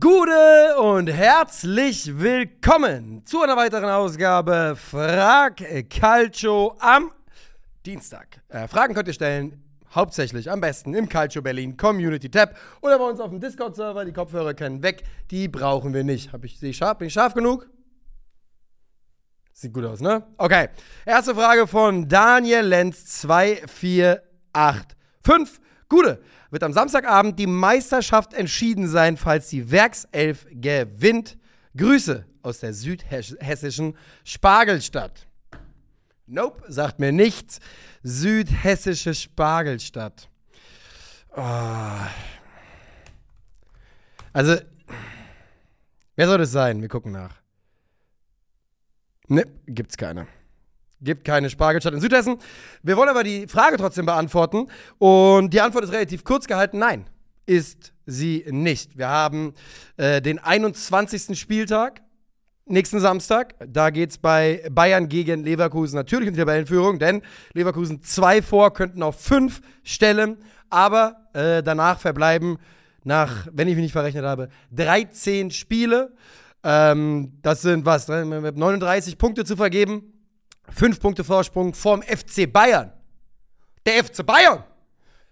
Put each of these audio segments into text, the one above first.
Gute und herzlich willkommen zu einer weiteren Ausgabe Frag Calcio am Dienstag. Äh, Fragen könnt ihr stellen, hauptsächlich am besten im Calcio Berlin Community Tab oder bei uns auf dem Discord-Server. Die Kopfhörer können weg, die brauchen wir nicht. Hab ich, scharf, bin ich scharf genug? Sieht gut aus, ne? Okay. Erste Frage von Daniel Lenz 2485. Gute wird am Samstagabend die Meisterschaft entschieden sein, falls die Werkself gewinnt. Grüße aus der südhessischen Spargelstadt. Nope, sagt mir nichts. Südhessische Spargelstadt. Oh. Also, wer soll das sein? Wir gucken nach. Ne, gibt's keine. Gibt keine Spargelstadt in Südhessen. Wir wollen aber die Frage trotzdem beantworten. Und die Antwort ist relativ kurz gehalten. Nein, ist sie nicht. Wir haben äh, den 21. Spieltag, nächsten Samstag. Da geht es bei Bayern gegen Leverkusen natürlich in die Tabellenführung, denn Leverkusen zwei vor, könnten auf fünf stellen. Aber äh, danach verbleiben nach, wenn ich mich nicht verrechnet habe, 13 Spiele. Ähm, das sind was, 39 Punkte zu vergeben. Fünf Punkte Vorsprung vorm FC Bayern. Der FC Bayern!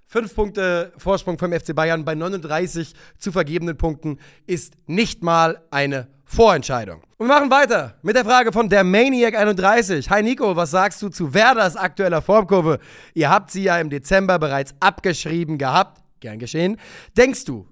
Fünf Punkte Vorsprung vom FC Bayern bei 39 zu vergebenen Punkten ist nicht mal eine Vorentscheidung. Und wir machen weiter mit der Frage von der Maniac 31. Hi Nico, was sagst du zu Werders aktueller Formkurve? Ihr habt sie ja im Dezember bereits abgeschrieben gehabt. Gern geschehen. Denkst du,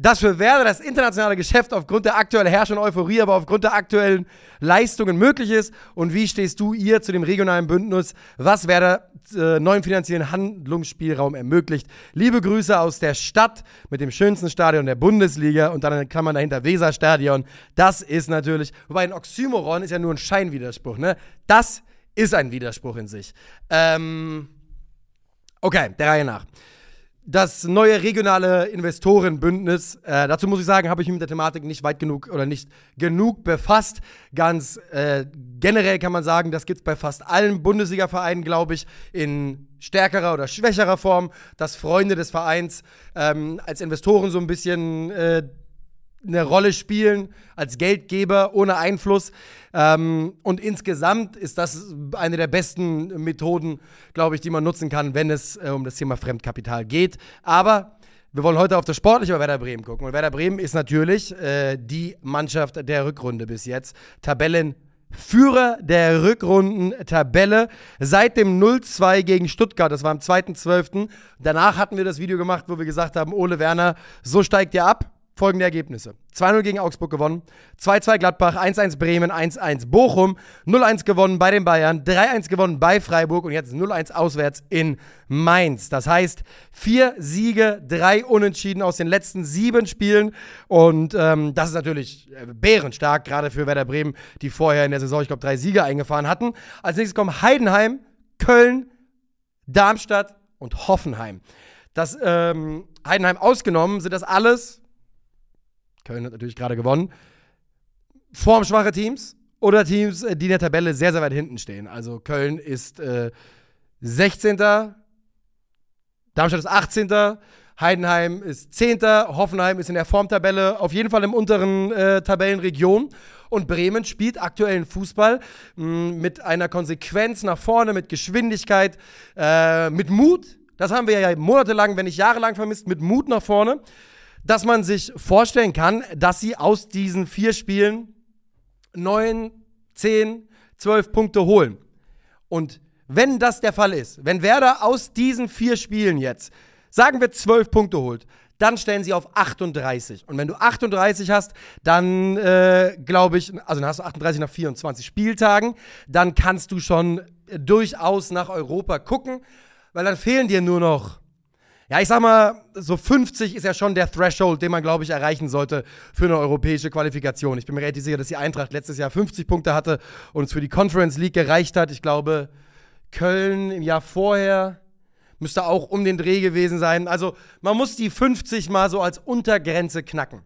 dass für Werder das internationale Geschäft aufgrund der aktuellen Herrschung Euphorie, aber aufgrund der aktuellen Leistungen möglich ist? Und wie stehst du ihr zu dem regionalen Bündnis, was Werder äh, neuen finanziellen Handlungsspielraum ermöglicht? Liebe Grüße aus der Stadt mit dem schönsten Stadion der Bundesliga und dann kann man dahinter Weserstadion. Das ist natürlich, wobei ein Oxymoron ist ja nur ein Scheinwiderspruch, ne? Das ist ein Widerspruch in sich. Ähm, okay, der Reihe nach das neue regionale Investorenbündnis. Äh, dazu muss ich sagen, habe ich mich mit der Thematik nicht weit genug oder nicht genug befasst. Ganz äh, generell kann man sagen, das gibt es bei fast allen Bundesliga-Vereinen, glaube ich, in stärkerer oder schwächerer Form, dass Freunde des Vereins ähm, als Investoren so ein bisschen äh, eine Rolle spielen als Geldgeber ohne Einfluss. Ähm, und insgesamt ist das eine der besten Methoden, glaube ich, die man nutzen kann, wenn es äh, um das Thema Fremdkapital geht. Aber wir wollen heute auf das Sportliche bei Werder Bremen gucken. Und Werder Bremen ist natürlich äh, die Mannschaft der Rückrunde bis jetzt. Tabellenführer der Rückrundentabelle seit dem 0-2 gegen Stuttgart. Das war am 2.12. Danach hatten wir das Video gemacht, wo wir gesagt haben, Ole Werner, so steigt ihr ab folgende Ergebnisse. 2-0 gegen Augsburg gewonnen, 2-2 Gladbach, 1-1 Bremen, 1-1 Bochum, 0-1 gewonnen bei den Bayern, 3-1 gewonnen bei Freiburg und jetzt 0-1 auswärts in Mainz. Das heißt, vier Siege, drei Unentschieden aus den letzten sieben Spielen und ähm, das ist natürlich äh, bärenstark, gerade für Werder Bremen, die vorher in der Saison, ich glaube, drei Siege eingefahren hatten. Als nächstes kommen Heidenheim, Köln, Darmstadt und Hoffenheim. Das ähm, Heidenheim ausgenommen sind das alles Köln hat natürlich gerade gewonnen. Formschwache Teams oder Teams, äh, die in der Tabelle sehr, sehr weit hinten stehen. Also Köln ist äh, 16. Darmstadt ist 18. Heidenheim ist 10. Hoffenheim ist in der Formtabelle auf jeden Fall im unteren äh, Tabellenregion. Und Bremen spielt aktuellen Fußball mh, mm, mit einer Konsequenz nach vorne, mit Geschwindigkeit, äh, mit Mut. Das haben wir ja monatelang, wenn nicht jahrelang vermisst, mit Mut nach vorne dass man sich vorstellen kann, dass sie aus diesen vier Spielen neun, zehn, zwölf Punkte holen. Und wenn das der Fall ist, wenn Werder aus diesen vier Spielen jetzt, sagen wir zwölf Punkte holt, dann stellen sie auf 38. Und wenn du 38 hast, dann äh, glaube ich, also dann hast du 38 nach 24 Spieltagen, dann kannst du schon durchaus nach Europa gucken, weil dann fehlen dir nur noch ja, ich sag mal, so 50 ist ja schon der Threshold, den man, glaube ich, erreichen sollte für eine europäische Qualifikation. Ich bin mir relativ sicher, dass die Eintracht letztes Jahr 50 Punkte hatte und es für die Conference League gereicht hat. Ich glaube, Köln im Jahr vorher müsste auch um den Dreh gewesen sein. Also man muss die 50 mal so als Untergrenze knacken.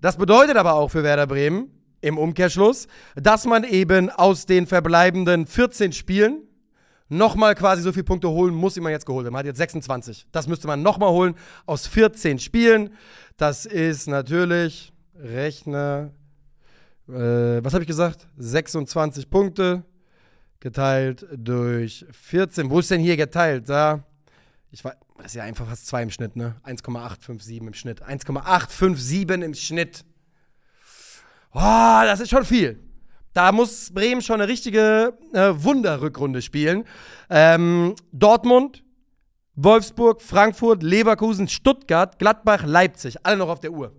Das bedeutet aber auch für Werder Bremen im Umkehrschluss, dass man eben aus den verbleibenden 14 Spielen nochmal quasi so viele Punkte holen muss, wie man jetzt geholt hat. Man hat jetzt 26. Das müsste man nochmal holen aus 14 Spielen. Das ist natürlich Rechner. Äh, was habe ich gesagt? 26 Punkte geteilt durch 14. Wo ist denn hier geteilt? Da. Ich weiß, das ist ja einfach fast 2 im Schnitt, ne? 1,857 im Schnitt. 1,857 im Schnitt. Oh, das ist schon viel. Da muss Bremen schon eine richtige äh, Wunderrückrunde spielen. Ähm, Dortmund, Wolfsburg, Frankfurt, Leverkusen, Stuttgart, Gladbach, Leipzig. Alle noch auf der Uhr.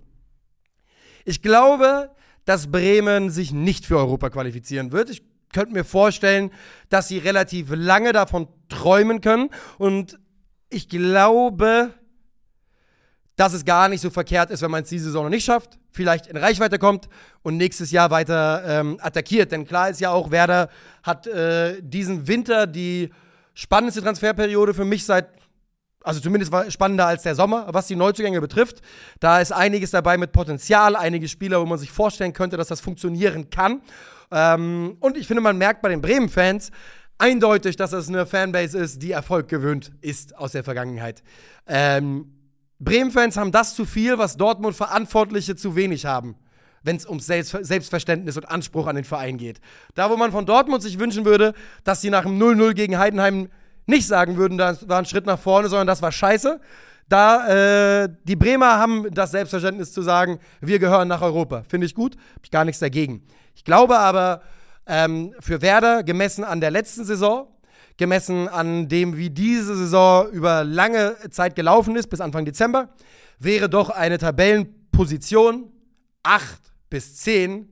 Ich glaube, dass Bremen sich nicht für Europa qualifizieren wird. Ich könnte mir vorstellen, dass sie relativ lange davon träumen können. Und ich glaube, dass es gar nicht so verkehrt ist, wenn man es diese Saison noch nicht schafft, vielleicht in Reichweite kommt und nächstes Jahr weiter ähm, attackiert. Denn klar ist ja auch, Werder hat äh, diesen Winter die spannendste Transferperiode für mich seit, also zumindest war spannender als der Sommer, was die Neuzugänge betrifft. Da ist einiges dabei mit Potenzial, einige Spieler, wo man sich vorstellen könnte, dass das funktionieren kann. Ähm, und ich finde, man merkt bei den Bremen-Fans, eindeutig, dass das eine Fanbase ist, die Erfolg gewöhnt ist aus der Vergangenheit. Ähm, Bremen-Fans haben das zu viel, was Dortmund-Verantwortliche zu wenig haben, wenn es Selbst Selbstverständnis und Anspruch an den Verein geht. Da, wo man von Dortmund sich wünschen würde, dass sie nach dem 0-0 gegen Heidenheim nicht sagen würden, das war ein Schritt nach vorne, sondern das war scheiße. Da, äh, die Bremer haben das Selbstverständnis zu sagen, wir gehören nach Europa. Finde ich gut, habe ich gar nichts dagegen. Ich glaube aber, ähm, für Werder, gemessen an der letzten Saison, gemessen an dem, wie diese Saison über lange Zeit gelaufen ist, bis Anfang Dezember, wäre doch eine Tabellenposition 8 bis 10,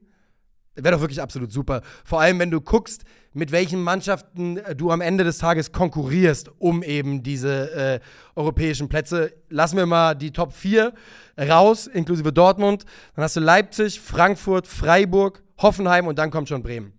wäre doch wirklich absolut super. Vor allem, wenn du guckst, mit welchen Mannschaften äh, du am Ende des Tages konkurrierst, um eben diese äh, europäischen Plätze. Lassen wir mal die Top 4 raus, inklusive Dortmund. Dann hast du Leipzig, Frankfurt, Freiburg, Hoffenheim und dann kommt schon Bremen.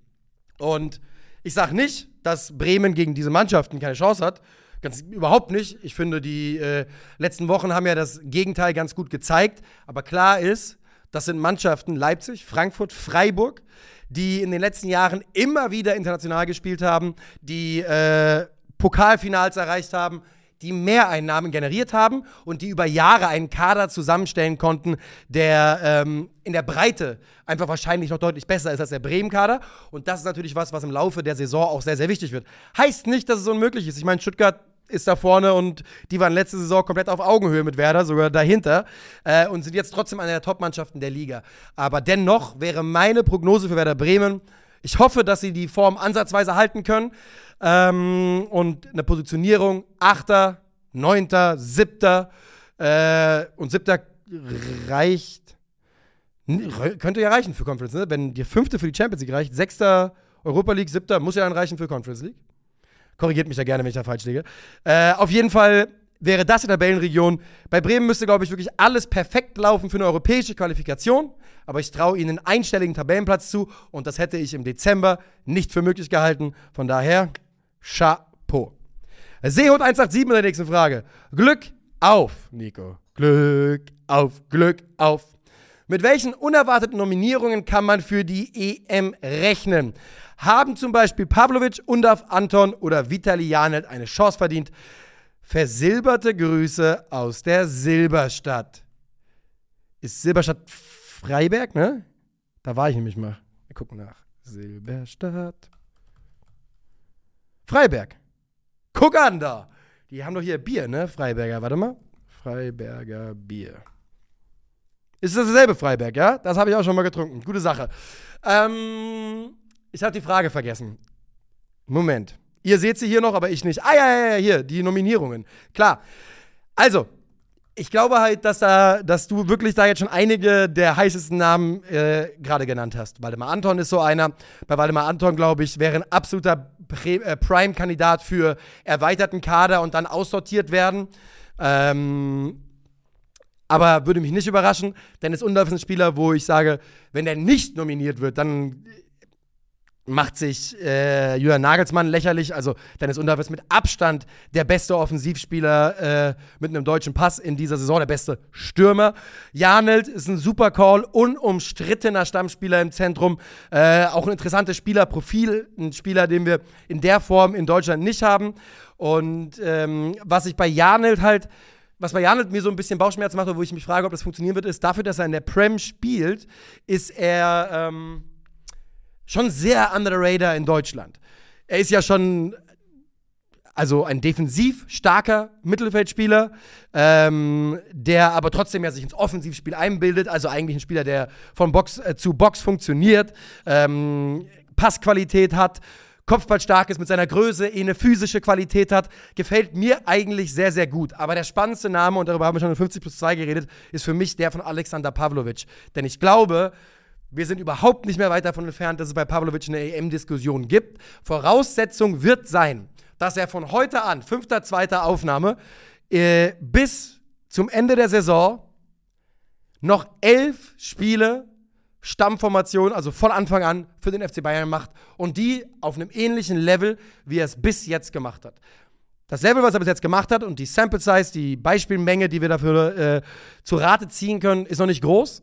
Und ich sage nicht, dass Bremen gegen diese Mannschaften keine Chance hat. Ganz überhaupt nicht. Ich finde, die äh, letzten Wochen haben ja das Gegenteil ganz gut gezeigt. Aber klar ist, das sind Mannschaften Leipzig, Frankfurt, Freiburg, die in den letzten Jahren immer wieder international gespielt haben, die äh, Pokalfinals erreicht haben, die Mehreinnahmen generiert haben und die über Jahre einen Kader zusammenstellen konnten, der ähm, in der Breite einfach wahrscheinlich noch deutlich besser ist als der Bremen-Kader. Und das ist natürlich was, was im Laufe der Saison auch sehr, sehr wichtig wird. Heißt nicht, dass es unmöglich ist. Ich meine, Stuttgart ist da vorne und die waren letzte Saison komplett auf Augenhöhe mit Werder, sogar dahinter äh, und sind jetzt trotzdem eine der Top-Mannschaften der Liga. Aber dennoch wäre meine Prognose für Werder Bremen, ich hoffe, dass sie die Form ansatzweise halten können ähm, und eine Positionierung Achter, Neunter, Siebter äh, und Siebter reicht, könnte ja reichen für Conference, ne? Wenn die Fünfte für die Champions League reicht, Sechster Europa League, Siebter muss ja dann reichen für Conference League. Korrigiert mich da gerne, wenn ich da falsch liege. Äh, auf jeden Fall wäre das die Tabellenregion. Bei Bremen müsste, glaube ich, wirklich alles perfekt laufen für eine europäische Qualifikation. Aber ich traue ihnen einen einstelligen Tabellenplatz zu und das hätte ich im Dezember nicht für möglich gehalten. Von daher, Chapeau. Seehund 187 mit der nächsten Frage. Glück auf, Nico. Glück auf, Glück auf. Mit welchen unerwarteten Nominierungen kann man für die EM rechnen? Haben zum Beispiel Pavlovic, Undaf, Anton oder Vitali Janet eine Chance verdient? Versilberte Grüße aus der Silberstadt. Ist Silberstadt Freiberg, ne? Da war ich nämlich mal. Wir gucken nach. Silberstadt. Freiberg. Guck an da. Die haben doch hier Bier, ne? Freiberger. Warte mal. Freiberger Bier. Ist das dasselbe Freiberg, ja? Das habe ich auch schon mal getrunken. Gute Sache. Ähm, ich habe die Frage vergessen. Moment. Ihr seht sie hier noch, aber ich nicht. Ah, ja, ja, ja, hier, die Nominierungen. Klar. Also, ich glaube halt, dass, da, dass du wirklich da jetzt schon einige der heißesten Namen äh, gerade genannt hast. Waldemar Anton ist so einer. Bei Waldemar Anton, glaube ich, wäre ein absoluter äh, Prime-Kandidat für erweiterten Kader und dann aussortiert werden. Ähm, aber würde mich nicht überraschen. Dennis Undorf ist ein Spieler, wo ich sage, wenn er nicht nominiert wird, dann macht sich äh, Julian Nagelsmann lächerlich. Also Dennis Undorf ist mit Abstand der beste Offensivspieler äh, mit einem deutschen Pass in dieser Saison, der beste Stürmer. Janelt ist ein super Call, unumstrittener Stammspieler im Zentrum. Äh, auch ein interessantes Spielerprofil, ein Spieler, den wir in der Form in Deutschland nicht haben. Und ähm, was ich bei Janelt halt was bei Janet mir so ein bisschen Bauchschmerzen macht, wo ich mich frage, ob das funktionieren wird, ist, dafür, dass er in der Prem spielt, ist er ähm, schon sehr under the radar in Deutschland. Er ist ja schon also ein defensiv starker Mittelfeldspieler, ähm, der aber trotzdem ja sich ins Offensivspiel einbildet. Also eigentlich ein Spieler, der von Box äh, zu Box funktioniert, ähm, Passqualität hat, Kopfballstark ist mit seiner Größe, eh eine physische Qualität hat, gefällt mir eigentlich sehr, sehr gut. Aber der spannendste Name, und darüber haben wir schon in 50 plus 2 geredet, ist für mich der von Alexander Pavlovic. Denn ich glaube, wir sind überhaupt nicht mehr weit davon entfernt, dass es bei Pavlovic eine EM-Diskussion gibt. Voraussetzung wird sein, dass er von heute an, 5.2. Aufnahme, äh, bis zum Ende der Saison noch elf Spiele Stammformation, also von Anfang an für den FC Bayern macht und die auf einem ähnlichen Level, wie er es bis jetzt gemacht hat. Das Level, was er bis jetzt gemacht hat und die Sample Size, die Beispielmenge, die wir dafür äh, zu Rate ziehen können, ist noch nicht groß.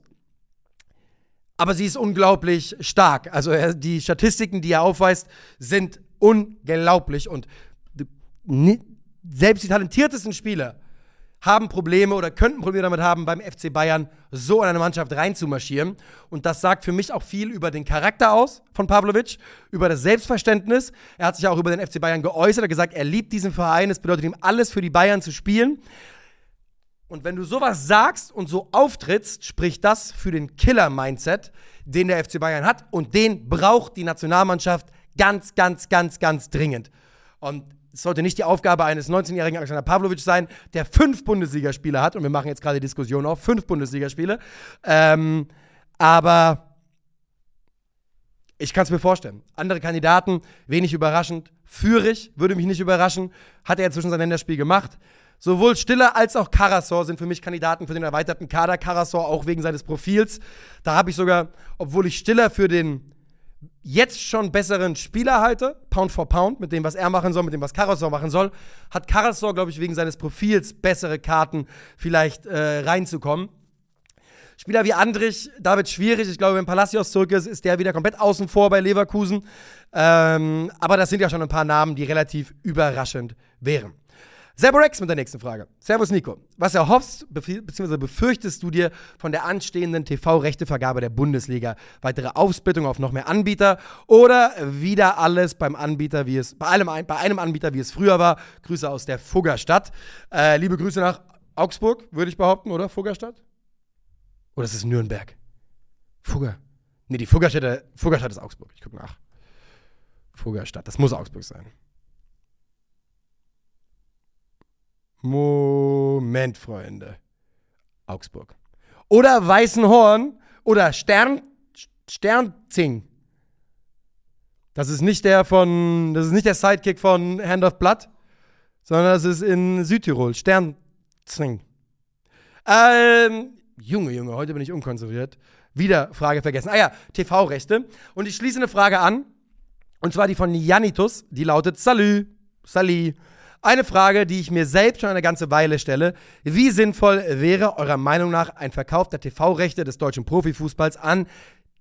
Aber sie ist unglaublich stark. Also er, die Statistiken, die er aufweist, sind unglaublich. Und selbst die talentiertesten Spieler haben Probleme oder könnten Probleme damit haben, beim FC Bayern so in eine Mannschaft reinzumarschieren. Und das sagt für mich auch viel über den Charakter aus von Pavlovic, über das Selbstverständnis. Er hat sich auch über den FC Bayern geäußert, er hat gesagt, er liebt diesen Verein, es bedeutet ihm alles für die Bayern zu spielen. Und wenn du sowas sagst und so auftrittst, spricht das für den Killer-Mindset, den der FC Bayern hat. Und den braucht die Nationalmannschaft ganz, ganz, ganz, ganz dringend. Und es sollte nicht die Aufgabe eines 19-jährigen Alexander Pavlovic sein, der fünf Bundesligaspiele hat. Und wir machen jetzt gerade die Diskussion auf fünf Bundesligaspiele. Ähm, aber ich kann es mir vorstellen. Andere Kandidaten, wenig überraschend. Führig, würde mich nicht überraschen. Hat er inzwischen sein Länderspiel gemacht. Sowohl Stiller als auch Karasor sind für mich Kandidaten für den erweiterten Kader. Karasor auch wegen seines Profils. Da habe ich sogar, obwohl ich Stiller für den jetzt schon besseren Spieler halte, Pound for Pound, mit dem, was er machen soll, mit dem, was Karasor machen soll, hat Karasor, glaube ich, wegen seines Profils bessere Karten, vielleicht äh, reinzukommen. Spieler wie Andrich, da wird schwierig. Ich glaube, wenn Palacios zurück ist, ist der wieder komplett außen vor bei Leverkusen. Ähm, aber das sind ja schon ein paar Namen, die relativ überraschend wären. Serborex mit der nächsten Frage. Servus Nico. Was erhoffst bzw. befürchtest du dir von der anstehenden TV-Rechtevergabe der Bundesliga? Weitere Aufsplittung auf noch mehr Anbieter oder wieder alles beim Anbieter, wie es bei allem bei einem Anbieter, wie es früher war? Grüße aus der Fuggerstadt. Äh, liebe Grüße nach Augsburg, würde ich behaupten, oder? Fuggerstadt? Oder ist es Nürnberg? Fugger. Nee, die Fuggerstadt, Fuggerstadt ist Augsburg. Ich gucke nach. Fuggerstadt, das muss Augsburg sein. Moment, Freunde. Augsburg. Oder Weißenhorn oder Stern, Sternzing. Das ist nicht der von, das ist nicht der Sidekick von Hand of Blood, sondern das ist in Südtirol. Sternzing. Ähm, Junge, Junge, heute bin ich unkonzentriert. Wieder Frage vergessen. Ah ja, TV-Rechte. Und ich schließe eine Frage an. Und zwar die von Janitus. Die lautet: Salü, Sali. Eine Frage, die ich mir selbst schon eine ganze Weile stelle. Wie sinnvoll wäre eurer Meinung nach ein Verkauf der TV-Rechte des deutschen Profifußballs an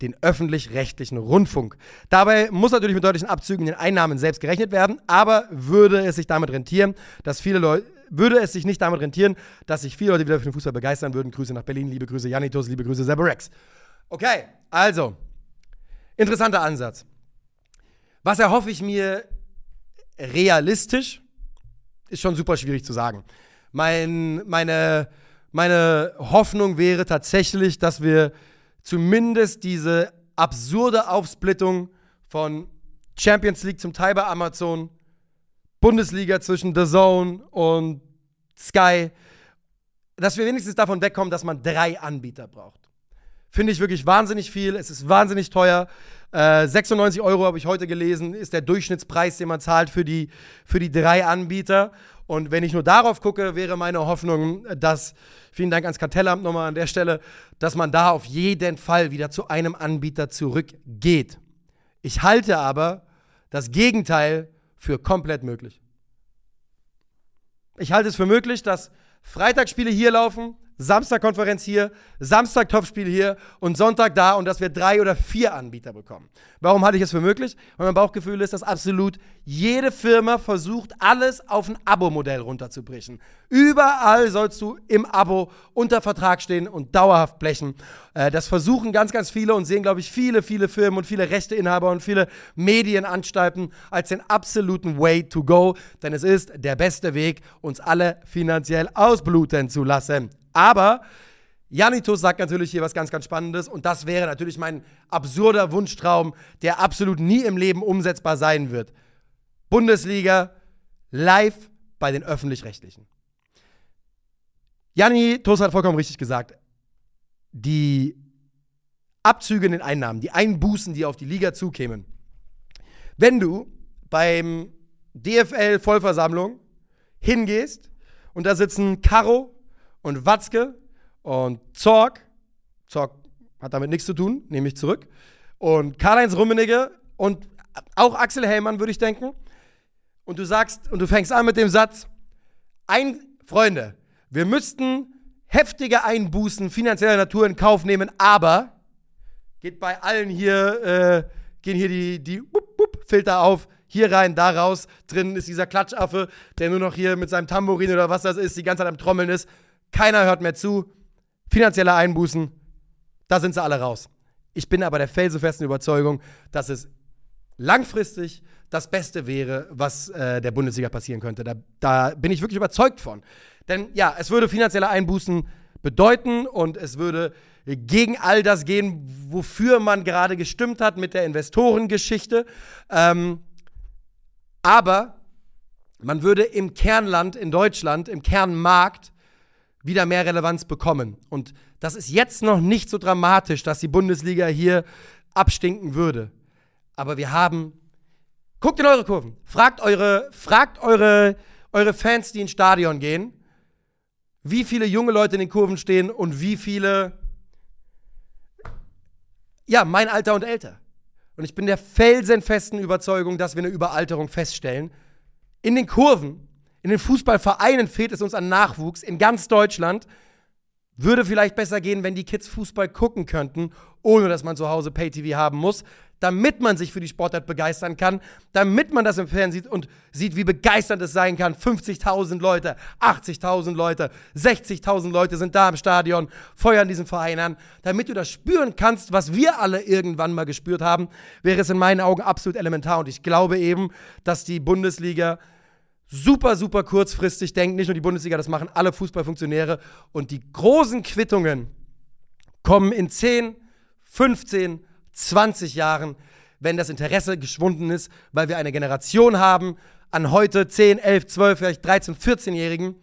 den öffentlich-rechtlichen Rundfunk. Dabei muss natürlich mit deutlichen Abzügen den Einnahmen selbst gerechnet werden, aber würde es sich damit rentieren, dass viele Leute würde es sich nicht damit rentieren, dass sich viele Leute wieder für den Fußball begeistern würden. Grüße nach Berlin, liebe Grüße Janitos, liebe Grüße Rex. Okay, also, interessanter Ansatz. Was erhoffe ich mir realistisch? Ist schon super schwierig zu sagen. Mein, meine, meine Hoffnung wäre tatsächlich, dass wir zumindest diese absurde Aufsplittung von Champions League zum Teil bei Amazon, Bundesliga zwischen The Zone und Sky, dass wir wenigstens davon wegkommen, dass man drei Anbieter braucht. Finde ich wirklich wahnsinnig viel. Es ist wahnsinnig teuer. Äh, 96 Euro habe ich heute gelesen, ist der Durchschnittspreis, den man zahlt für die, für die drei Anbieter. Und wenn ich nur darauf gucke, wäre meine Hoffnung, dass, vielen Dank ans Kartellamt nochmal an der Stelle, dass man da auf jeden Fall wieder zu einem Anbieter zurückgeht. Ich halte aber das Gegenteil für komplett möglich. Ich halte es für möglich, dass Freitagsspiele hier laufen, Samstag Konferenz hier, Samstag Topspiel hier und Sonntag da und dass wir drei oder vier Anbieter bekommen. Warum halte ich es für möglich? Weil mein Bauchgefühl ist, dass absolut jede Firma versucht, alles auf ein Abo-Modell runterzubrechen. Überall sollst du im Abo unter Vertrag stehen und dauerhaft blechen. Äh, das versuchen ganz, ganz viele und sehen, glaube ich, viele, viele Firmen und viele Rechteinhaber und viele Medienanstalten als den absoluten Way to go. Denn es ist der beste Weg, uns alle finanziell ausbluten zu lassen. Aber Janitus sagt natürlich hier was ganz, ganz Spannendes und das wäre natürlich mein absurder Wunschtraum, der absolut nie im Leben umsetzbar sein wird. Bundesliga live bei den öffentlich-rechtlichen. Janitus hat vollkommen richtig gesagt. Die Abzüge in den Einnahmen, die Einbußen, die auf die Liga zukämen. Wenn du beim DFL-Vollversammlung hingehst und da sitzen Caro, und Watzke und Zorg. Zorg hat damit nichts zu tun, nehme ich zurück. Und Karl-Heinz Rummenigge und auch Axel Hellmann, würde ich denken. Und du sagst, und du fängst an mit dem Satz, ein, Freunde, wir müssten heftige Einbußen finanzieller Natur in Kauf nehmen, aber geht bei allen hier, äh, gehen hier die, die wupp, wupp, Filter auf, hier rein, da raus. Drin ist dieser Klatschaffe, der nur noch hier mit seinem Tambourin oder was das ist, die ganze Zeit am Trommeln ist. Keiner hört mehr zu. Finanzielle Einbußen, da sind sie alle raus. Ich bin aber der felsenfesten Überzeugung, dass es langfristig das Beste wäre, was äh, der Bundesliga passieren könnte. Da, da bin ich wirklich überzeugt von. Denn ja, es würde finanzielle Einbußen bedeuten und es würde gegen all das gehen, wofür man gerade gestimmt hat mit der Investorengeschichte. Ähm, aber man würde im Kernland in Deutschland, im Kernmarkt, wieder mehr Relevanz bekommen. Und das ist jetzt noch nicht so dramatisch, dass die Bundesliga hier abstinken würde. Aber wir haben. Guckt in eure Kurven. Fragt eure, fragt eure, eure Fans, die ins Stadion gehen, wie viele junge Leute in den Kurven stehen und wie viele. Ja, mein Alter und älter. Und ich bin der felsenfesten Überzeugung, dass wir eine Überalterung feststellen. In den Kurven in den Fußballvereinen fehlt es uns an Nachwuchs in ganz Deutschland. Würde vielleicht besser gehen, wenn die Kids Fußball gucken könnten, ohne dass man zu Hause Pay-TV haben muss, damit man sich für die Sportart begeistern kann, damit man das im Fernsehen sieht und sieht, wie begeisternd es sein kann. 50.000 Leute, 80.000 Leute, 60.000 Leute sind da im Stadion, feuern diesen Verein an. Damit du das spüren kannst, was wir alle irgendwann mal gespürt haben, wäre es in meinen Augen absolut elementar. Und ich glaube eben, dass die Bundesliga super, super kurzfristig denkt. Nicht nur die Bundesliga, das machen alle Fußballfunktionäre. Und die großen Quittungen kommen in 10, 15, 20 Jahren, wenn das Interesse geschwunden ist, weil wir eine Generation haben an heute 10, 11, 12, vielleicht 13, 14-Jährigen,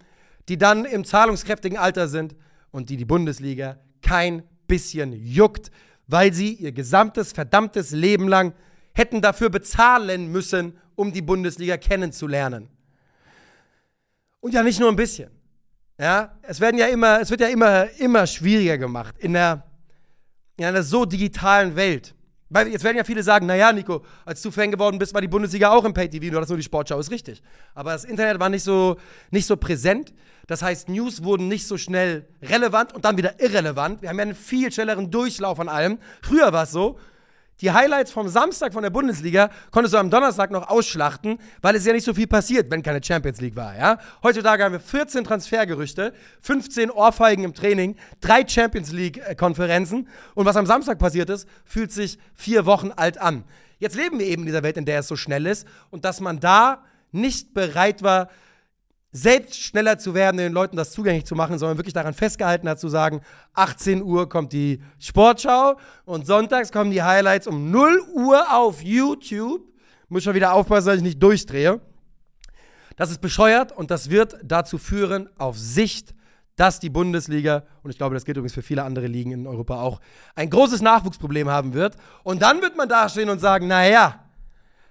die dann im zahlungskräftigen Alter sind und die die Bundesliga kein bisschen juckt, weil sie ihr gesamtes verdammtes Leben lang hätten dafür bezahlen müssen, um die Bundesliga kennenzulernen. Und ja, nicht nur ein bisschen. Ja, es werden ja immer, es wird ja immer, immer schwieriger gemacht in der, in einer so digitalen Welt. Weil jetzt werden ja viele sagen, naja, Nico, als du Fan geworden bist, war die Bundesliga auch im Pay-TV, nur das nur die Sportschau ist richtig. Aber das Internet war nicht so, nicht so präsent. Das heißt, News wurden nicht so schnell relevant und dann wieder irrelevant. Wir haben ja einen viel schnelleren Durchlauf an allem. Früher war es so, die Highlights vom Samstag von der Bundesliga konntest du am Donnerstag noch ausschlachten, weil es ja nicht so viel passiert, wenn keine Champions League war. Ja? Heutzutage haben wir 14 Transfergerüchte, 15 Ohrfeigen im Training, drei Champions League-Konferenzen und was am Samstag passiert ist, fühlt sich vier Wochen alt an. Jetzt leben wir eben in dieser Welt, in der es so schnell ist und dass man da nicht bereit war, selbst schneller zu werden, den Leuten das zugänglich zu machen, sondern wirklich daran festgehalten hat, zu sagen, 18 Uhr kommt die Sportschau und sonntags kommen die Highlights um 0 Uhr auf YouTube. Muss schon wieder aufpassen, dass ich nicht durchdrehe. Das ist bescheuert und das wird dazu führen, auf Sicht, dass die Bundesliga, und ich glaube, das gilt übrigens für viele andere Ligen in Europa auch, ein großes Nachwuchsproblem haben wird. Und dann wird man dastehen und sagen, naja,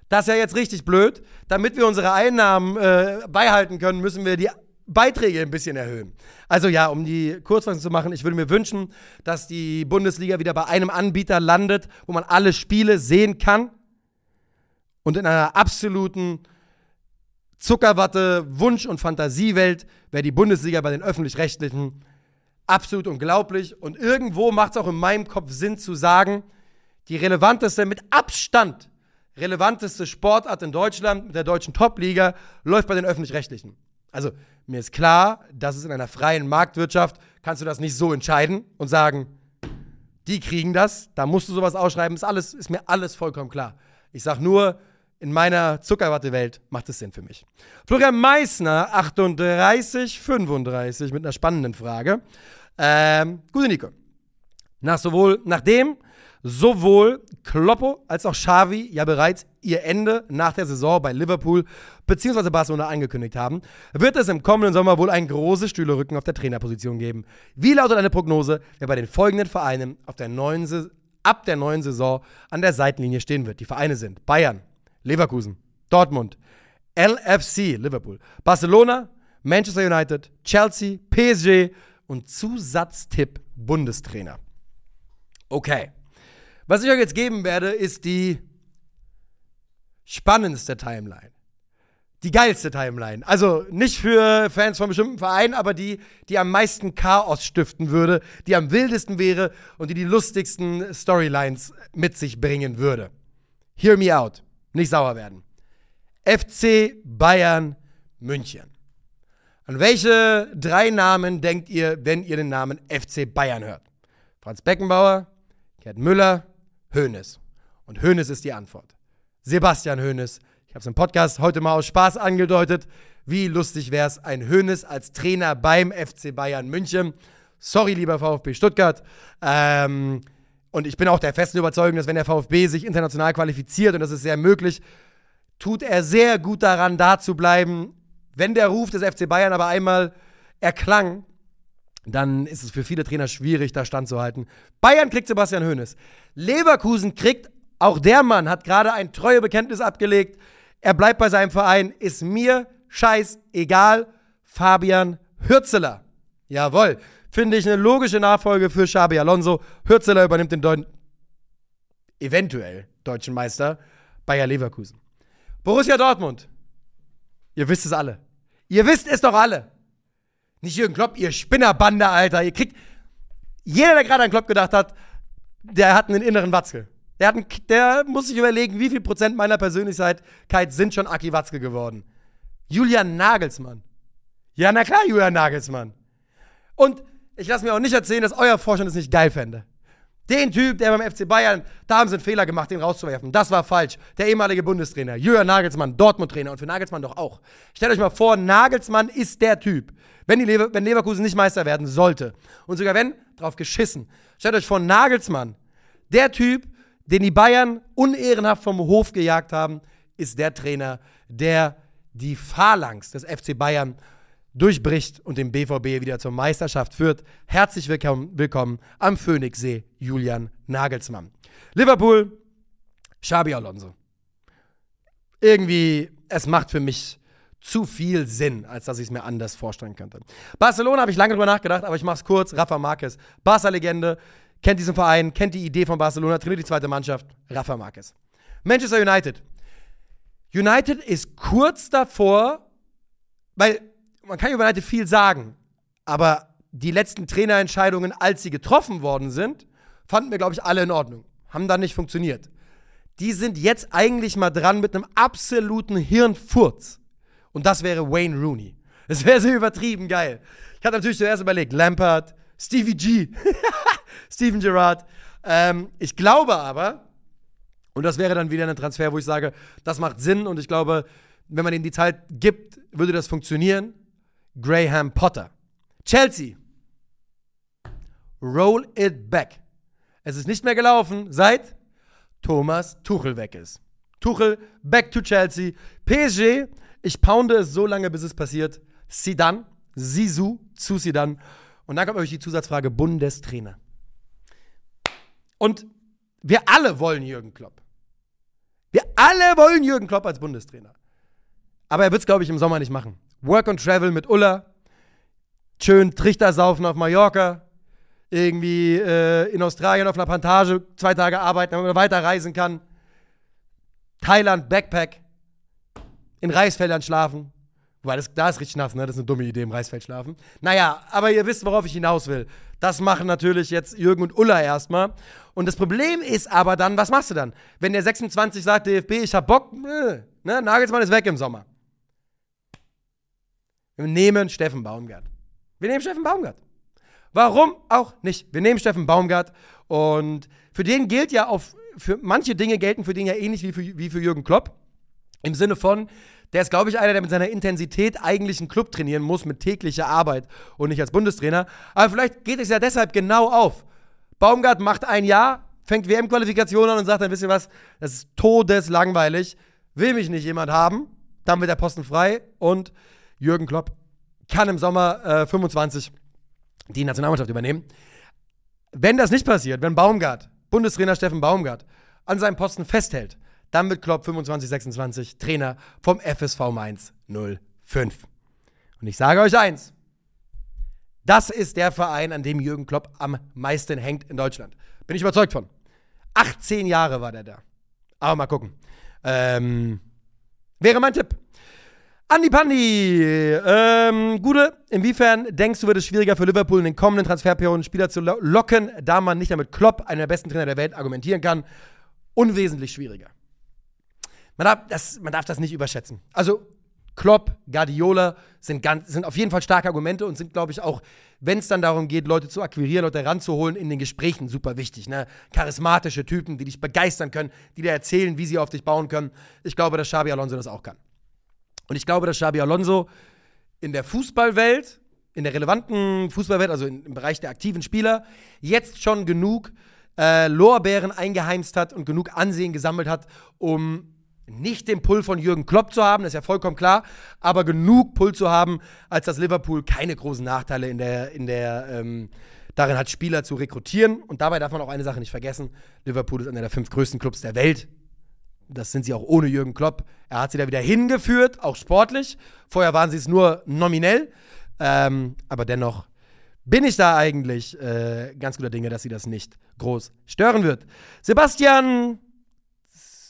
das ist ja jetzt richtig blöd. Damit wir unsere Einnahmen äh, beibehalten können, müssen wir die Beiträge ein bisschen erhöhen. Also ja, um die Kurzfassung zu machen, ich würde mir wünschen, dass die Bundesliga wieder bei einem Anbieter landet, wo man alle Spiele sehen kann und in einer absoluten Zuckerwatte, Wunsch- und Fantasiewelt wäre die Bundesliga bei den öffentlich-rechtlichen absolut unglaublich. Und irgendwo macht es auch in meinem Kopf Sinn zu sagen, die relevanteste, mit Abstand relevanteste Sportart in Deutschland mit der deutschen Top-Liga läuft bei den Öffentlich-Rechtlichen. Also mir ist klar, dass es in einer freien Marktwirtschaft kannst du das nicht so entscheiden und sagen, die kriegen das, da musst du sowas ausschreiben, ist, alles, ist mir alles vollkommen klar. Ich sage nur, in meiner Zuckerwatte-Welt macht es Sinn für mich. Florian Meissner, 38, 35, mit einer spannenden Frage. Ähm, gute Nico. Nach sowohl, nachdem sowohl Kloppo als auch Xavi ja bereits ihr Ende nach der Saison bei Liverpool bzw. Barcelona angekündigt haben, wird es im kommenden Sommer wohl ein großes Stühlerücken auf der Trainerposition geben. Wie lautet eine Prognose, wer bei den folgenden Vereinen auf der neuen ab der neuen Saison an der Seitenlinie stehen wird? Die Vereine sind Bayern, Leverkusen, Dortmund, LFC, Liverpool, Barcelona, Manchester United, Chelsea, PSG und Zusatztipp Bundestrainer. Okay. Was ich euch jetzt geben werde, ist die spannendste Timeline. Die geilste Timeline. Also nicht für Fans von bestimmten Vereinen, aber die, die am meisten Chaos stiften würde, die am wildesten wäre und die die lustigsten Storylines mit sich bringen würde. Hear me out. Nicht sauer werden. FC Bayern München. An welche drei Namen denkt ihr, wenn ihr den Namen FC Bayern hört? Franz Beckenbauer, Gerd Müller, Hoeneß. Und Hoeneß ist die Antwort. Sebastian Hoeneß. Ich habe es im Podcast heute mal aus Spaß angedeutet. Wie lustig wäre es, ein Hoeneß als Trainer beim FC Bayern München. Sorry, lieber VfB Stuttgart. Ähm, und ich bin auch der festen Überzeugung, dass wenn der VfB sich international qualifiziert, und das ist sehr möglich, tut er sehr gut daran, da zu bleiben. Wenn der Ruf des FC Bayern aber einmal erklang, dann ist es für viele Trainer schwierig, da standzuhalten. Bayern kriegt Sebastian Hoeneß. Leverkusen kriegt, auch der Mann hat gerade ein Treuebekenntnis abgelegt. Er bleibt bei seinem Verein, ist mir scheißegal. Fabian Hürzeler. Jawohl. Finde ich eine logische Nachfolge für Xabi Alonso. Hürzeler übernimmt den Deut eventuell deutschen Meister Bayer Leverkusen. Borussia Dortmund. Ihr wisst es alle. Ihr wisst es doch alle. Nicht Jürgen Klopp, ihr Spinnerbande, Alter. Ihr kriegt. Jeder, der gerade an Klopp gedacht hat, der hat einen inneren Watzke. Der, einen, der muss sich überlegen, wie viel Prozent meiner Persönlichkeit sind schon Aki Watzke geworden. Julian Nagelsmann. Ja, na klar, Julian Nagelsmann. Und ich lasse mir auch nicht erzählen, dass euer Vorstand es nicht geil fände. Den Typ, der beim FC Bayern, da haben sie einen Fehler gemacht, den rauszuwerfen. Das war falsch. Der ehemalige Bundestrainer, Jürgen Nagelsmann, Dortmund-Trainer und für Nagelsmann doch auch. Stellt euch mal vor, Nagelsmann ist der Typ. Wenn, die Lever wenn Leverkusen nicht Meister werden sollte und sogar wenn, drauf geschissen. Stellt euch vor, Nagelsmann, der Typ, den die Bayern unehrenhaft vom Hof gejagt haben, ist der Trainer, der die Phalanx des FC Bayern durchbricht und den BVB wieder zur Meisterschaft führt. Herzlich willkommen, willkommen am Phoenixsee, Julian Nagelsmann. Liverpool, Xabi Alonso. Irgendwie, es macht für mich zu viel Sinn, als dass ich es mir anders vorstellen könnte. Barcelona habe ich lange drüber nachgedacht, aber ich mache es kurz. Rafa Marquez, Barca-Legende, kennt diesen Verein, kennt die Idee von Barcelona, trainiert die zweite Mannschaft. Rafa Marquez. Manchester United. United ist kurz davor, weil man kann über United viel sagen, aber die letzten Trainerentscheidungen, als sie getroffen worden sind, fanden wir, glaube ich, alle in Ordnung. Haben dann nicht funktioniert. Die sind jetzt eigentlich mal dran mit einem absoluten Hirnfurz. Und das wäre Wayne Rooney. Das wäre so übertrieben geil. Ich hatte natürlich zuerst überlegt, Lampard, Stevie G, Steven Gerrard. Ähm, ich glaube aber, und das wäre dann wieder ein Transfer, wo ich sage, das macht Sinn und ich glaube, wenn man ihm die Zeit gibt, würde das funktionieren. Graham Potter. Chelsea. Roll it back. Es ist nicht mehr gelaufen, seit Thomas Tuchel weg ist. Tuchel back to Chelsea. PSG, ich pounde es so lange, bis es passiert. Sidan, Sisu zu Sidan. Und dann kommt euch die Zusatzfrage Bundestrainer. Und wir alle wollen Jürgen Klopp. Wir alle wollen Jürgen Klopp als Bundestrainer. Aber er wird es, glaube ich, im Sommer nicht machen. Work and Travel mit Ulla, schön Trichter saufen auf Mallorca, irgendwie äh, in Australien auf einer Plantage zwei Tage arbeiten, damit man weiter reisen kann. Thailand, Backpack, in Reisfeldern schlafen, Weil das, da ist richtig nass, ne? Das ist eine dumme Idee im Reisfeld schlafen. Naja, aber ihr wisst, worauf ich hinaus will. Das machen natürlich jetzt Jürgen und Ulla erstmal. Und das Problem ist aber dann, was machst du dann? Wenn der 26 sagt, DFB, ich hab Bock, äh, ne? Nagelsmann ist weg im Sommer. Wir nehmen Steffen Baumgart. Wir nehmen Steffen Baumgart. Warum auch nicht? Wir nehmen Steffen Baumgart und für den gilt ja auf, für manche Dinge gelten für den ja ähnlich wie für, wie für Jürgen Klopp. Im Sinne von, der ist, glaube ich, einer, der mit seiner Intensität eigentlich einen Club trainieren muss, mit täglicher Arbeit und nicht als Bundestrainer. Aber vielleicht geht es ja deshalb genau auf. Baumgart macht ein Jahr, fängt WM-Qualifikation an und sagt dann, wisst ihr was, das ist todeslangweilig, will mich nicht jemand haben, dann wird der Posten frei und Jürgen Klopp kann im Sommer äh, 25 die Nationalmannschaft übernehmen. Wenn das nicht passiert, wenn Baumgart, Bundestrainer Steffen Baumgart, an seinem Posten festhält, dann wird Klopp 25, 26 Trainer vom FSV Mainz 05. Und ich sage euch eins: Das ist der Verein, an dem Jürgen Klopp am meisten hängt in Deutschland. Bin ich überzeugt von. 18 Jahre war der da. Aber mal gucken. Ähm, wäre mein Tipp. Andi Pandi, ähm, Gude, inwiefern denkst du, wird es schwieriger für Liverpool in den kommenden Transferperioden Spieler zu locken, da man nicht damit Klopp, einer der besten Trainer der Welt, argumentieren kann? Unwesentlich schwieriger. Man darf, das, man darf das nicht überschätzen. Also Klopp, Guardiola sind, ganz, sind auf jeden Fall starke Argumente und sind, glaube ich, auch, wenn es dann darum geht, Leute zu akquirieren, Leute ranzuholen, in den Gesprächen super wichtig. Ne? Charismatische Typen, die dich begeistern können, die dir erzählen, wie sie auf dich bauen können. Ich glaube, dass Xabi Alonso das auch kann. Und ich glaube, dass Xabi Alonso in der Fußballwelt, in der relevanten Fußballwelt, also im Bereich der aktiven Spieler, jetzt schon genug äh, Lorbeeren eingeheimst hat und genug Ansehen gesammelt hat, um nicht den Pull von Jürgen Klopp zu haben, das ist ja vollkommen klar, aber genug Pull zu haben, als dass Liverpool keine großen Nachteile in der, in der ähm, darin hat, Spieler zu rekrutieren. Und dabei darf man auch eine Sache nicht vergessen: Liverpool ist einer der fünf größten Clubs der Welt. Das sind sie auch ohne Jürgen Klopp. Er hat sie da wieder hingeführt, auch sportlich. Vorher waren sie es nur nominell. Ähm, aber dennoch bin ich da eigentlich äh, ganz guter Dinge, dass sie das nicht groß stören wird. Sebastian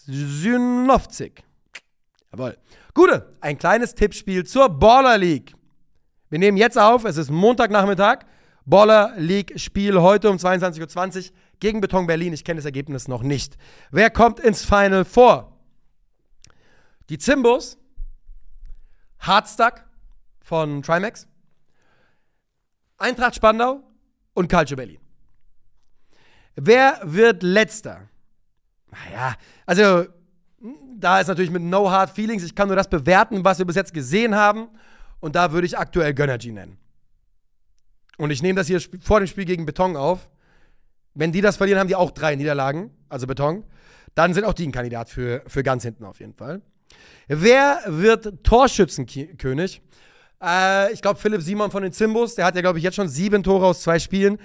Synowczyk. Jawohl. Gute, ein kleines Tippspiel zur Baller League. Wir nehmen jetzt auf, es ist Montagnachmittag. Baller League Spiel heute um 22.20 Uhr gegen Beton Berlin. Ich kenne das Ergebnis noch nicht. Wer kommt ins Final vor? Die Zimbos, Hardstuck von Trimax, Eintracht Spandau und Calcio Berlin. Wer wird letzter? Naja, also da ist natürlich mit No Hard Feelings. Ich kann nur das bewerten, was wir bis jetzt gesehen haben. Und da würde ich aktuell Gönnergy nennen. Und ich nehme das hier vor dem Spiel gegen Beton auf. Wenn die das verlieren, haben die auch drei Niederlagen, also Beton. Dann sind auch die ein Kandidat für, für ganz hinten auf jeden Fall. Wer wird Torschützenkönig? Äh, ich glaube, Philipp Simon von den Zimbus, der hat ja, glaube ich, jetzt schon sieben Tore aus zwei Spielen.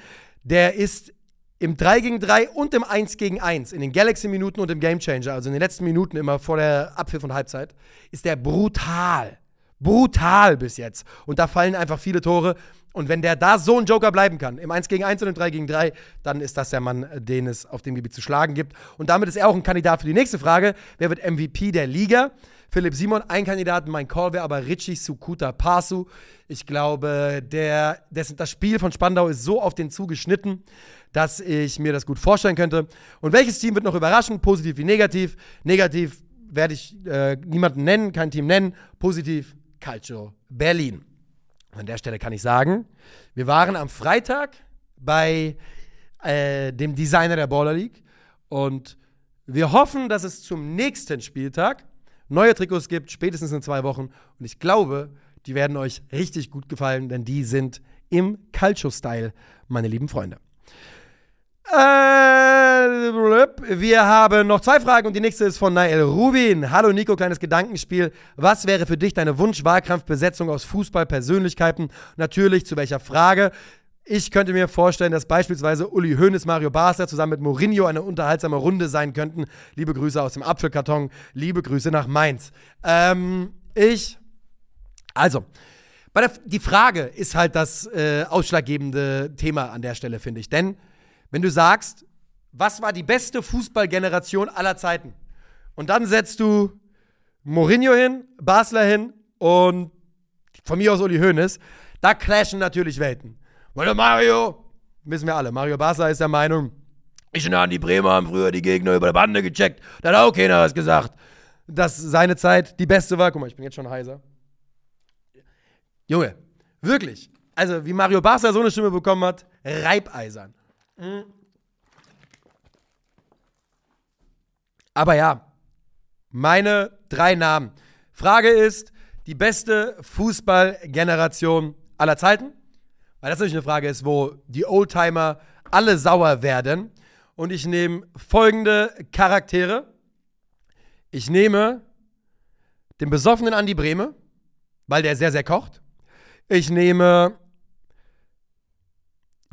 Der ist im 3 gegen 3 und im 1 gegen 1, in den Galaxy-Minuten und im Gamechanger, also in den letzten Minuten immer vor der Abpfiff und Halbzeit, ist der brutal. Brutal bis jetzt. Und da fallen einfach viele Tore. Und wenn der da so ein Joker bleiben kann, im 1 gegen 1 und im 3 gegen 3, dann ist das der Mann, den es auf dem Gebiet zu schlagen gibt. Und damit ist er auch ein Kandidat für die nächste Frage. Wer wird MVP der Liga? Philipp Simon, ein Kandidat, mein Call wäre aber Richie Sukuta Pasu. Ich glaube, der, dessen, das Spiel von Spandau ist so auf den Zug geschnitten, dass ich mir das gut vorstellen könnte. Und welches Team wird noch überraschen? Positiv wie negativ? Negativ werde ich äh, niemanden nennen, kein Team nennen. Positiv Calcio Berlin. An der Stelle kann ich sagen, wir waren am Freitag bei äh, dem Designer der Baller League und wir hoffen, dass es zum nächsten Spieltag neue Trikots gibt, spätestens in zwei Wochen. Und ich glaube, die werden euch richtig gut gefallen, denn die sind im Calcio-Style, meine lieben Freunde. Äh, wir haben noch zwei Fragen und die nächste ist von Nael Rubin. Hallo Nico, kleines Gedankenspiel. Was wäre für dich deine Wunsch-Wahlkampfbesetzung aus Fußballpersönlichkeiten? Natürlich, zu welcher Frage? Ich könnte mir vorstellen, dass beispielsweise Uli Hoeneß, Mario Basler zusammen mit Mourinho eine unterhaltsame Runde sein könnten. Liebe Grüße aus dem Apfelkarton, liebe Grüße nach Mainz. Ähm, ich, also, der, die Frage ist halt das äh, ausschlaggebende Thema an der Stelle, finde ich. Denn wenn du sagst, was war die beste Fußballgeneration aller Zeiten? Und dann setzt du Mourinho hin, Basler hin und die die von mir aus Uli Hoeneß, da clashen natürlich Welten. Weil Mario, wissen wir alle, Mario Basler ist der Meinung, ich und Andi Bremer haben früher die Gegner über der Bande gecheckt. Da hat auch keiner was gesagt. Dass seine Zeit die beste war. Guck mal, ich bin jetzt schon heiser. Junge, wirklich. Also, wie Mario Basler so eine Stimme bekommen hat, reibeisern. Aber ja, meine drei Namen. Frage ist, die beste Fußballgeneration aller Zeiten? Weil das natürlich eine Frage ist, wo die Oldtimer alle sauer werden. Und ich nehme folgende Charaktere. Ich nehme den besoffenen Andi Breme, weil der sehr, sehr kocht. Ich nehme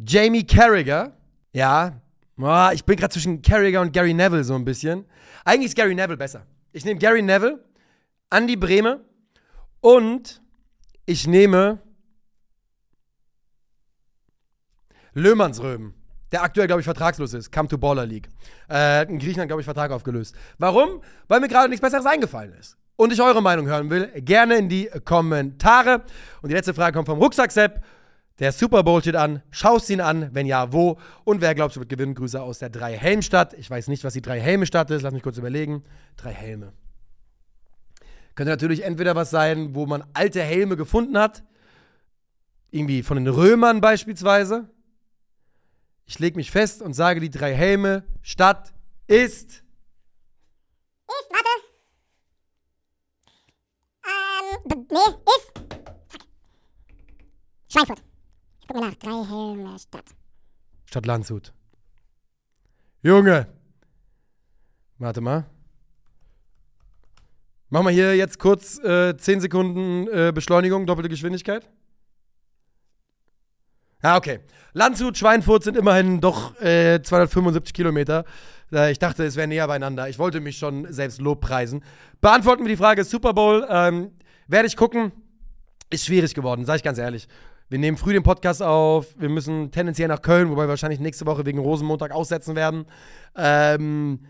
Jamie Carragher. Ja, ich bin gerade zwischen Carragher und Gary Neville so ein bisschen. Eigentlich ist Gary Neville besser. Ich nehme Gary Neville, Andy Brehme und ich nehme Löhmannsröben, der aktuell, glaube ich, vertragslos ist. Come to Baller League. Äh, in Griechenland, glaube ich, Vertrag aufgelöst. Warum? Weil mir gerade nichts Besseres eingefallen ist. Und ich eure Meinung hören will, gerne in die Kommentare. Und die letzte Frage kommt vom Rucksack-Sepp. Der Super Bowl steht an. Schaust ihn an? Wenn ja, wo? Und wer glaubst du wird gewinnen? Grüße aus der Drei-Helm-Stadt. Ich weiß nicht, was die Drei-Helme-Stadt ist. Lass mich kurz überlegen. Drei Helme. Könnte natürlich entweder was sein, wo man alte Helme gefunden hat. Irgendwie von den Römern beispielsweise. Ich lege mich fest und sage, die drei Helme Stadt ist. Ist, warte. Ähm, nee, ist. Schweinfurt. Guck mal nach. Drei Helme Stadt. Stadt Landshut. Junge. Warte mal. Machen wir hier jetzt kurz äh, 10 Sekunden äh, Beschleunigung, doppelte Geschwindigkeit. Ja, okay. Landshut, Schweinfurt sind immerhin doch äh, 275 Kilometer. Äh, ich dachte, es wäre näher beieinander. Ich wollte mich schon selbst lobpreisen. Beantworten wir die Frage Super Bowl. Ähm, werde ich gucken. Ist schwierig geworden, sage ich ganz ehrlich. Wir nehmen früh den Podcast auf. Wir müssen tendenziell nach Köln, wobei wir wahrscheinlich nächste Woche wegen Rosenmontag aussetzen werden. Ähm,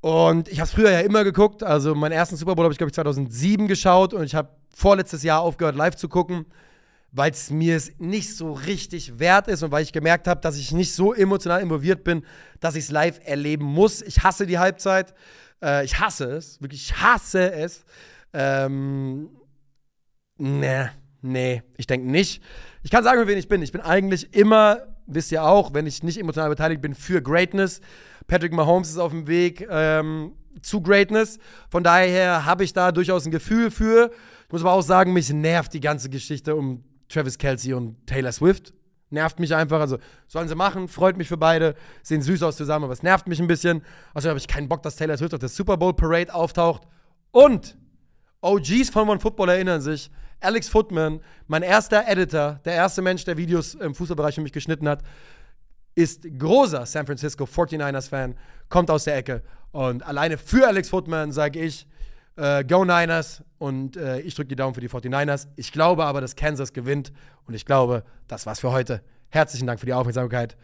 und ich habe es früher ja immer geguckt. Also meinen ersten Super Bowl habe ich, glaube ich, 2007 geschaut und ich habe vorletztes Jahr aufgehört, live zu gucken, weil es mir nicht so richtig wert ist und weil ich gemerkt habe, dass ich nicht so emotional involviert bin, dass ich es live erleben muss. Ich hasse die Halbzeit. Äh, ich hasse es. Wirklich, ich hasse es. Ähm, nee, nee, ich denke nicht. Ich kann sagen, wen ich bin. Ich bin eigentlich immer, wisst ihr auch, wenn ich nicht emotional beteiligt bin, für Greatness. Patrick Mahomes ist auf dem Weg ähm, zu Greatness. Von daher habe ich da durchaus ein Gefühl für. Ich muss aber auch sagen, mich nervt die ganze Geschichte um Travis Kelsey und Taylor Swift. Nervt mich einfach. Also sollen sie machen, freut mich für beide. Sehen süß aus zusammen, aber es nervt mich ein bisschen. Also habe ich keinen Bock, dass Taylor Swift auf der Super Bowl Parade auftaucht. Und OGs von One Football erinnern sich. Alex Footman, mein erster Editor, der erste Mensch, der Videos im Fußballbereich für mich geschnitten hat, ist großer San Francisco 49ers-Fan, kommt aus der Ecke. Und alleine für Alex Footman sage ich, äh, Go Niners und äh, ich drücke die Daumen für die 49ers. Ich glaube aber, dass Kansas gewinnt und ich glaube, das war's für heute. Herzlichen Dank für die Aufmerksamkeit.